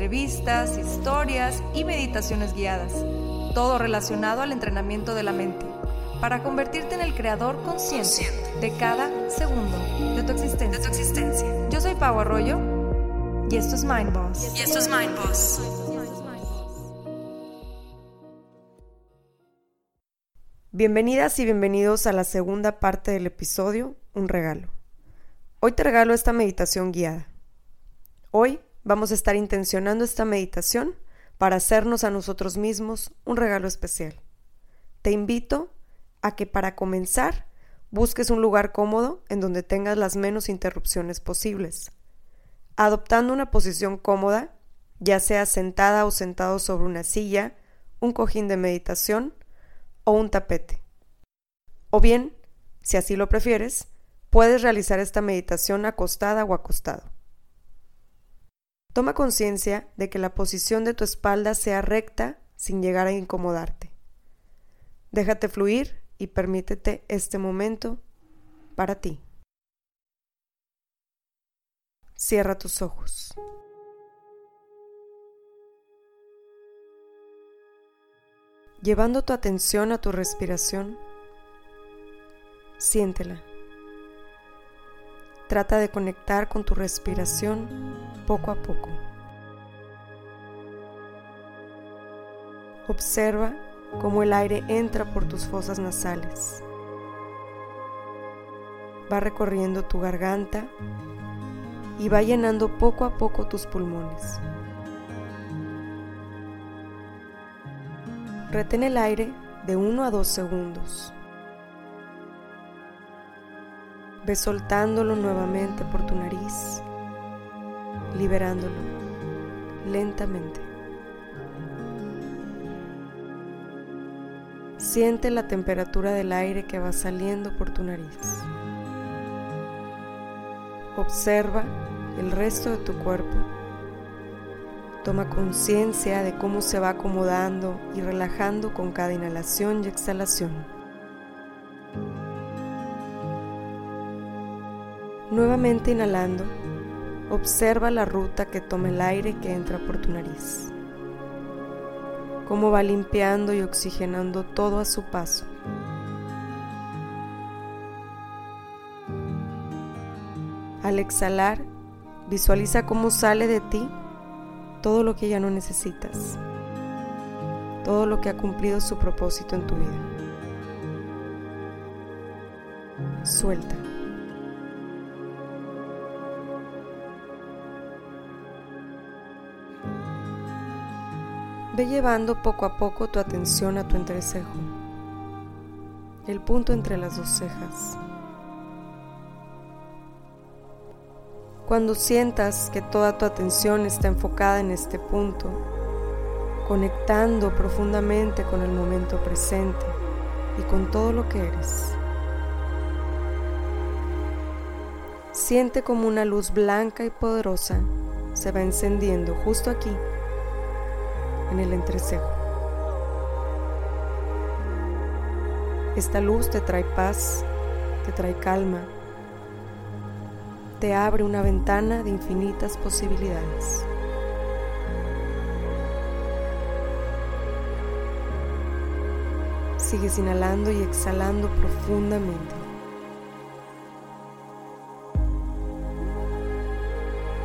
entrevistas, historias y meditaciones guiadas, todo relacionado al entrenamiento de la mente, para convertirte en el creador consciente de cada segundo de tu existencia. Yo soy Pau Arroyo y esto es Mind Boss. Y esto es Mind Boss. Bienvenidas y bienvenidos a la segunda parte del episodio, Un regalo. Hoy te regalo esta meditación guiada. Hoy vamos a estar intencionando esta meditación para hacernos a nosotros mismos un regalo especial. Te invito a que para comenzar busques un lugar cómodo en donde tengas las menos interrupciones posibles. Adoptando una posición cómoda, ya sea sentada o sentado sobre una silla, un cojín de meditación o un tapete. O bien, si así lo prefieres, puedes realizar esta meditación acostada o acostado. Toma conciencia de que la posición de tu espalda sea recta sin llegar a incomodarte. Déjate fluir y permítete este momento para ti. Cierra tus ojos. Llevando tu atención a tu respiración, siéntela. Trata de conectar con tu respiración poco a poco. Observa cómo el aire entra por tus fosas nasales. Va recorriendo tu garganta y va llenando poco a poco tus pulmones. Retén el aire de 1 a 2 segundos. Ve soltándolo nuevamente por tu nariz, liberándolo lentamente. Siente la temperatura del aire que va saliendo por tu nariz. Observa el resto de tu cuerpo. Toma conciencia de cómo se va acomodando y relajando con cada inhalación y exhalación. Nuevamente inhalando, observa la ruta que toma el aire que entra por tu nariz. Cómo va limpiando y oxigenando todo a su paso. Al exhalar, visualiza cómo sale de ti todo lo que ya no necesitas, todo lo que ha cumplido su propósito en tu vida. Suelta. Ve llevando poco a poco tu atención a tu entrecejo, el punto entre las dos cejas. Cuando sientas que toda tu atención está enfocada en este punto, conectando profundamente con el momento presente y con todo lo que eres. Siente como una luz blanca y poderosa se va encendiendo justo aquí en el entrecejo. Esta luz te trae paz, te trae calma, te abre una ventana de infinitas posibilidades. Sigues inhalando y exhalando profundamente.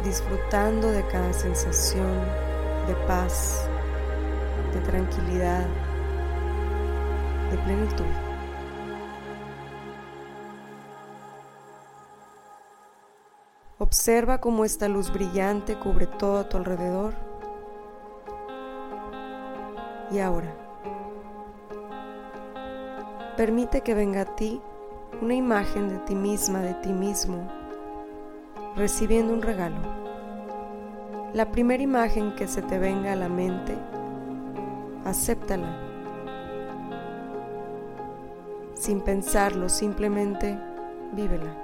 Disfrutando de cada sensación de paz, tranquilidad, de plenitud. Observa cómo esta luz brillante cubre todo a tu alrededor. Y ahora, permite que venga a ti una imagen de ti misma, de ti mismo, recibiendo un regalo. La primera imagen que se te venga a la mente acéptala. Sin pensarlo, simplemente vívela.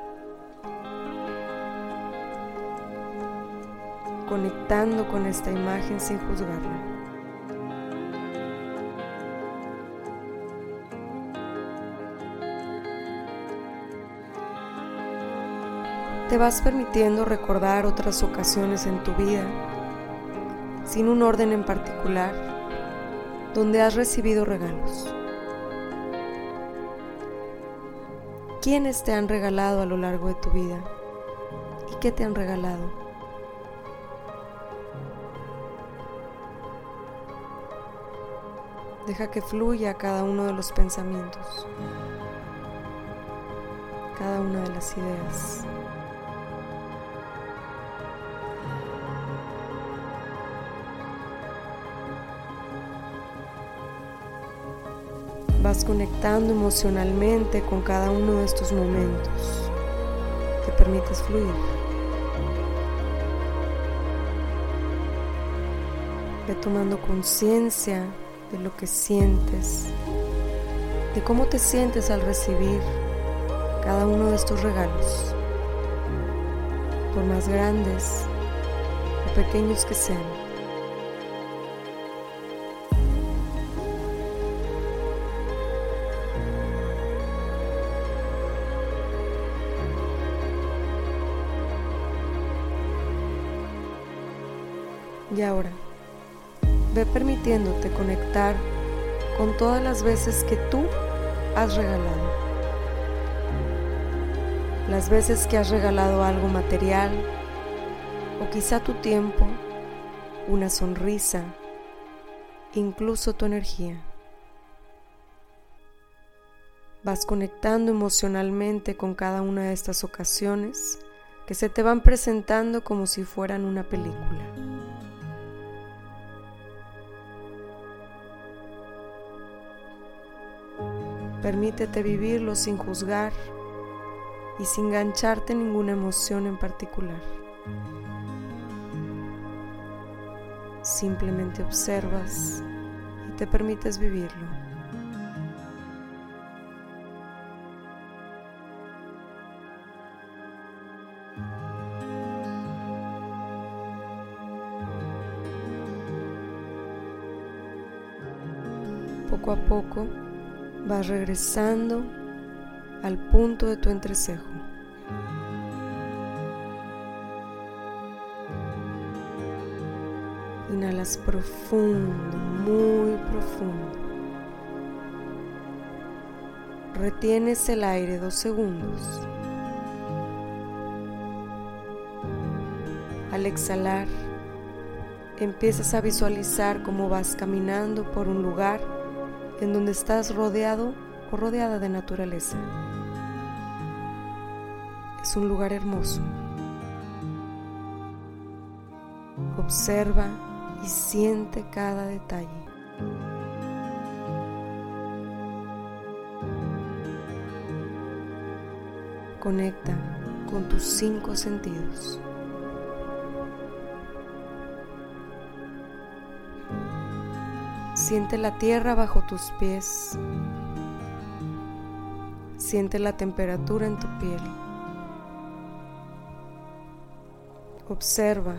Conectando con esta imagen sin juzgarla. te vas permitiendo recordar otras ocasiones en tu vida, sin un orden en particular, donde has recibido regalos. ¿Quiénes te han regalado a lo largo de tu vida? ¿Y qué te han regalado? Deja que fluya cada uno de los pensamientos, cada una de las ideas. Vas conectando emocionalmente con cada uno de estos momentos. Te permites fluir. Ve tomando conciencia de lo que sientes, de cómo te sientes al recibir cada uno de estos regalos, por más grandes o pequeños que sean. Y ahora, ve permitiéndote conectar con todas las veces que tú has regalado. Las veces que has regalado algo material o quizá tu tiempo, una sonrisa, incluso tu energía. Vas conectando emocionalmente con cada una de estas ocasiones que se te van presentando como si fueran una película. Permítete vivirlo sin juzgar y sin engancharte ninguna emoción en particular. Simplemente observas y te permites vivirlo. Poco a poco vas regresando al punto de tu entrecejo. Inhalas profundo, muy profundo. Retienes el aire dos segundos. Al exhalar, empiezas a visualizar cómo vas caminando por un lugar en donde estás rodeado o rodeada de naturaleza. Es un lugar hermoso. Observa y siente cada detalle. Conecta con tus cinco sentidos. Siente la tierra bajo tus pies. Siente la temperatura en tu piel. Observa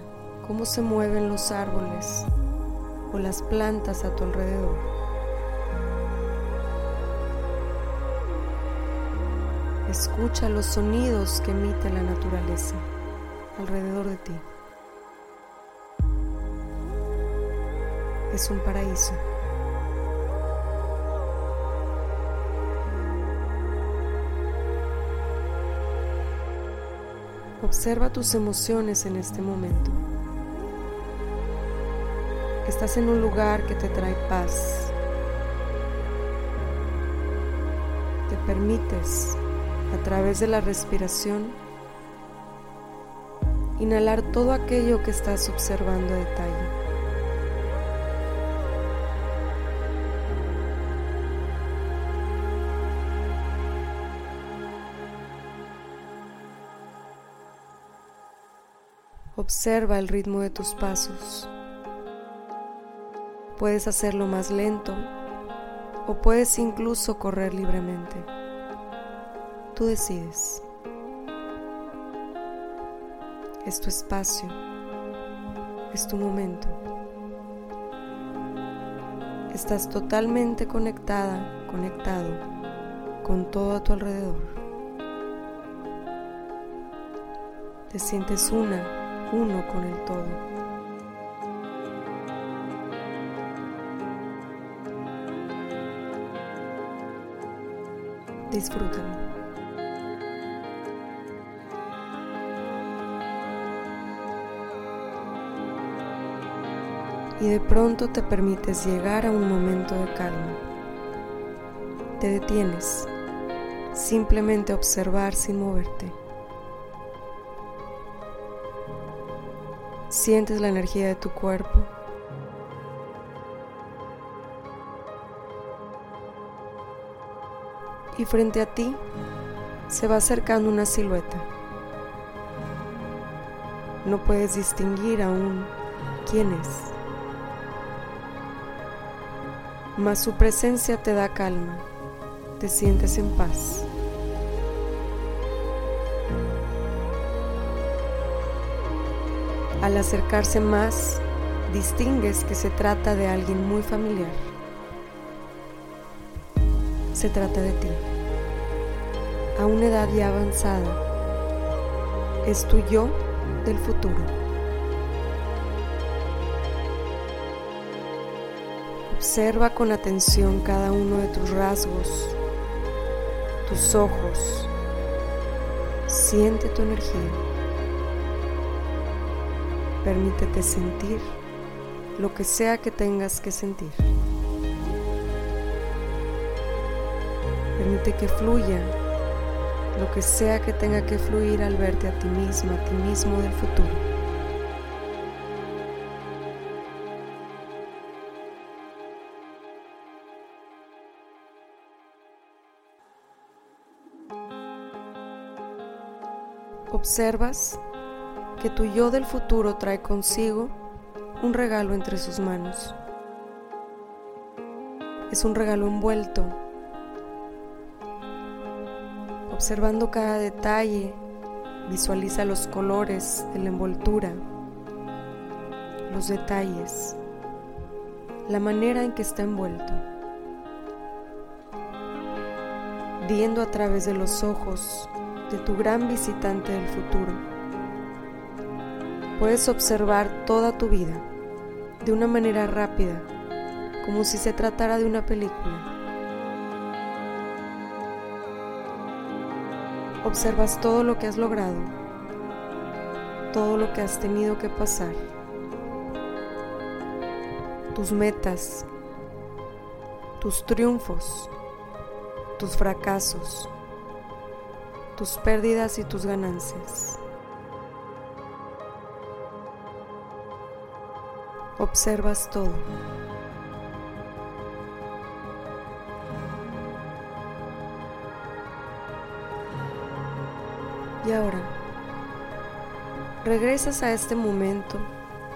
cómo se mueven los árboles o las plantas a tu alrededor. Escucha los sonidos que emite la naturaleza alrededor de ti. Es un paraíso. Observa tus emociones en este momento. Estás en un lugar que te trae paz. Te permites, a través de la respiración, inhalar todo aquello que estás observando a detalle. Observa el ritmo de tus pasos. Puedes hacerlo más lento o puedes incluso correr libremente. Tú decides. Es tu espacio, es tu momento. Estás totalmente conectada, conectado con todo a tu alrededor. Te sientes una, uno con el todo. Disfrútalo. Y de pronto te permites llegar a un momento de calma. Te detienes, simplemente observar sin moverte. Sientes la energía de tu cuerpo y frente a ti se va acercando una silueta. No puedes distinguir aún quién es, mas su presencia te da calma, te sientes en paz. Al acercarse más, distingues que se trata de alguien muy familiar se trata de ti. A una edad ya avanzada, es tu yo del futuro. Observa con atención cada uno de tus rasgos, tus ojos. Siente tu energía. Permítete sentir lo que sea que tengas que sentir. Permite que fluya lo que sea que tenga que fluir al verte a ti misma, a ti mismo del futuro. Observas que tu yo del futuro trae consigo un regalo entre sus manos. Es un regalo envuelto Observando cada detalle, visualiza los colores de la envoltura, los detalles, la manera en que está envuelto. Viendo a través de los ojos de tu gran visitante del futuro, puedes observar toda tu vida de una manera rápida, como si se tratara de una película. observas todo lo que has logrado, todo lo que has tenido que pasar, tus metas, tus triunfos, tus fracasos, tus pérdidas y tus ganancias. Observas todo. Y ahora, regresas a este momento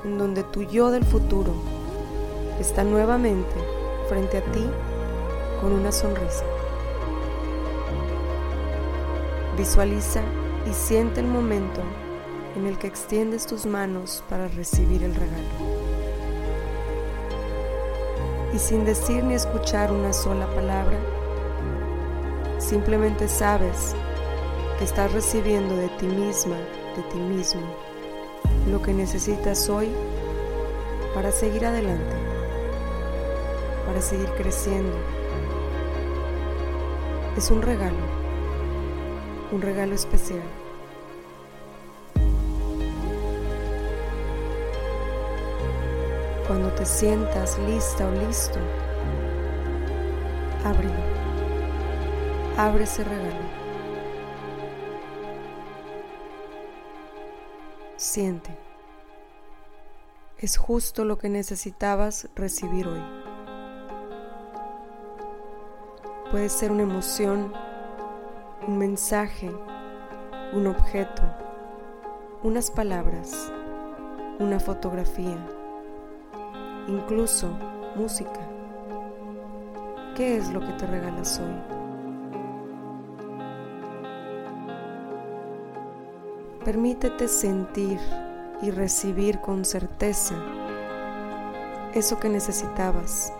en donde tu yo del futuro está nuevamente frente a ti con una sonrisa. Visualiza y siente el momento en el que extiendes tus manos para recibir el regalo. Y sin decir ni escuchar una sola palabra, simplemente sabes que estás recibiendo de ti misma, de ti mismo, lo que necesitas hoy para seguir adelante, para seguir creciendo. Es un regalo, un regalo especial. Cuando te sientas lista o listo, ábrelo. Abre ese regalo. Siente. Es justo lo que necesitabas recibir hoy. Puede ser una emoción, un mensaje, un objeto, unas palabras, una fotografía, incluso música. ¿Qué es lo que te regalas hoy? Permítete sentir y recibir con certeza eso que necesitabas,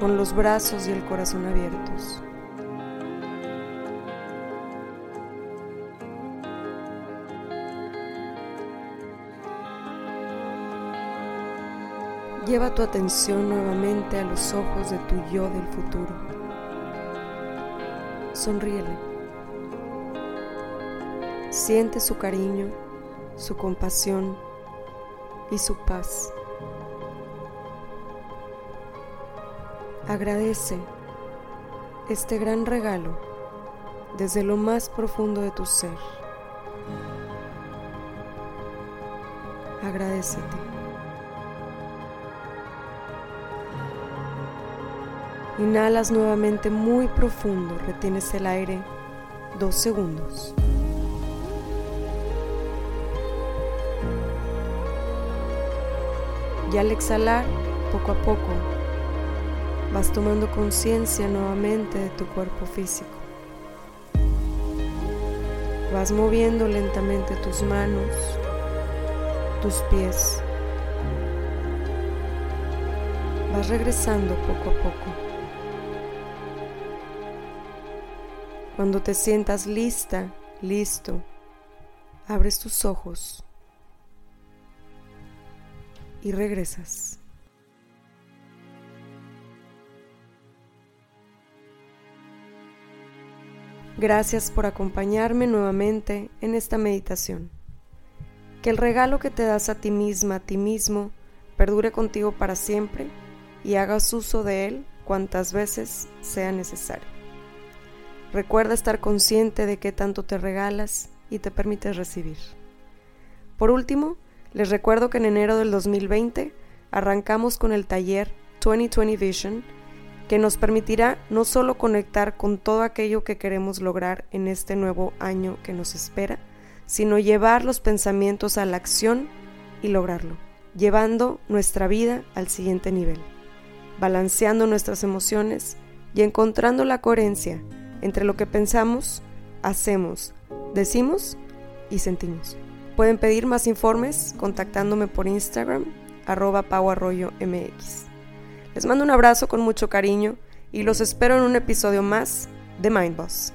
con los brazos y el corazón abiertos. Lleva tu atención nuevamente a los ojos de tu yo del futuro. Sonríele. Siente su cariño, su compasión y su paz. Agradece este gran regalo desde lo más profundo de tu ser. Agradecete. Inhalas nuevamente muy profundo, retienes el aire dos segundos. Y al exhalar, poco a poco, vas tomando conciencia nuevamente de tu cuerpo físico. Vas moviendo lentamente tus manos, tus pies. Vas regresando poco a poco. Cuando te sientas lista, listo, abres tus ojos y regresas. Gracias por acompañarme nuevamente en esta meditación. Que el regalo que te das a ti misma, a ti mismo, perdure contigo para siempre y hagas uso de él cuantas veces sea necesario. Recuerda estar consciente de qué tanto te regalas y te permites recibir. Por último, les recuerdo que en enero del 2020 arrancamos con el taller 2020 Vision, que nos permitirá no solo conectar con todo aquello que queremos lograr en este nuevo año que nos espera, sino llevar los pensamientos a la acción y lograrlo, llevando nuestra vida al siguiente nivel, balanceando nuestras emociones y encontrando la coherencia entre lo que pensamos, hacemos, decimos y sentimos. Pueden pedir más informes contactándome por Instagram, arroba mx. Les mando un abrazo con mucho cariño y los espero en un episodio más de Mindboss.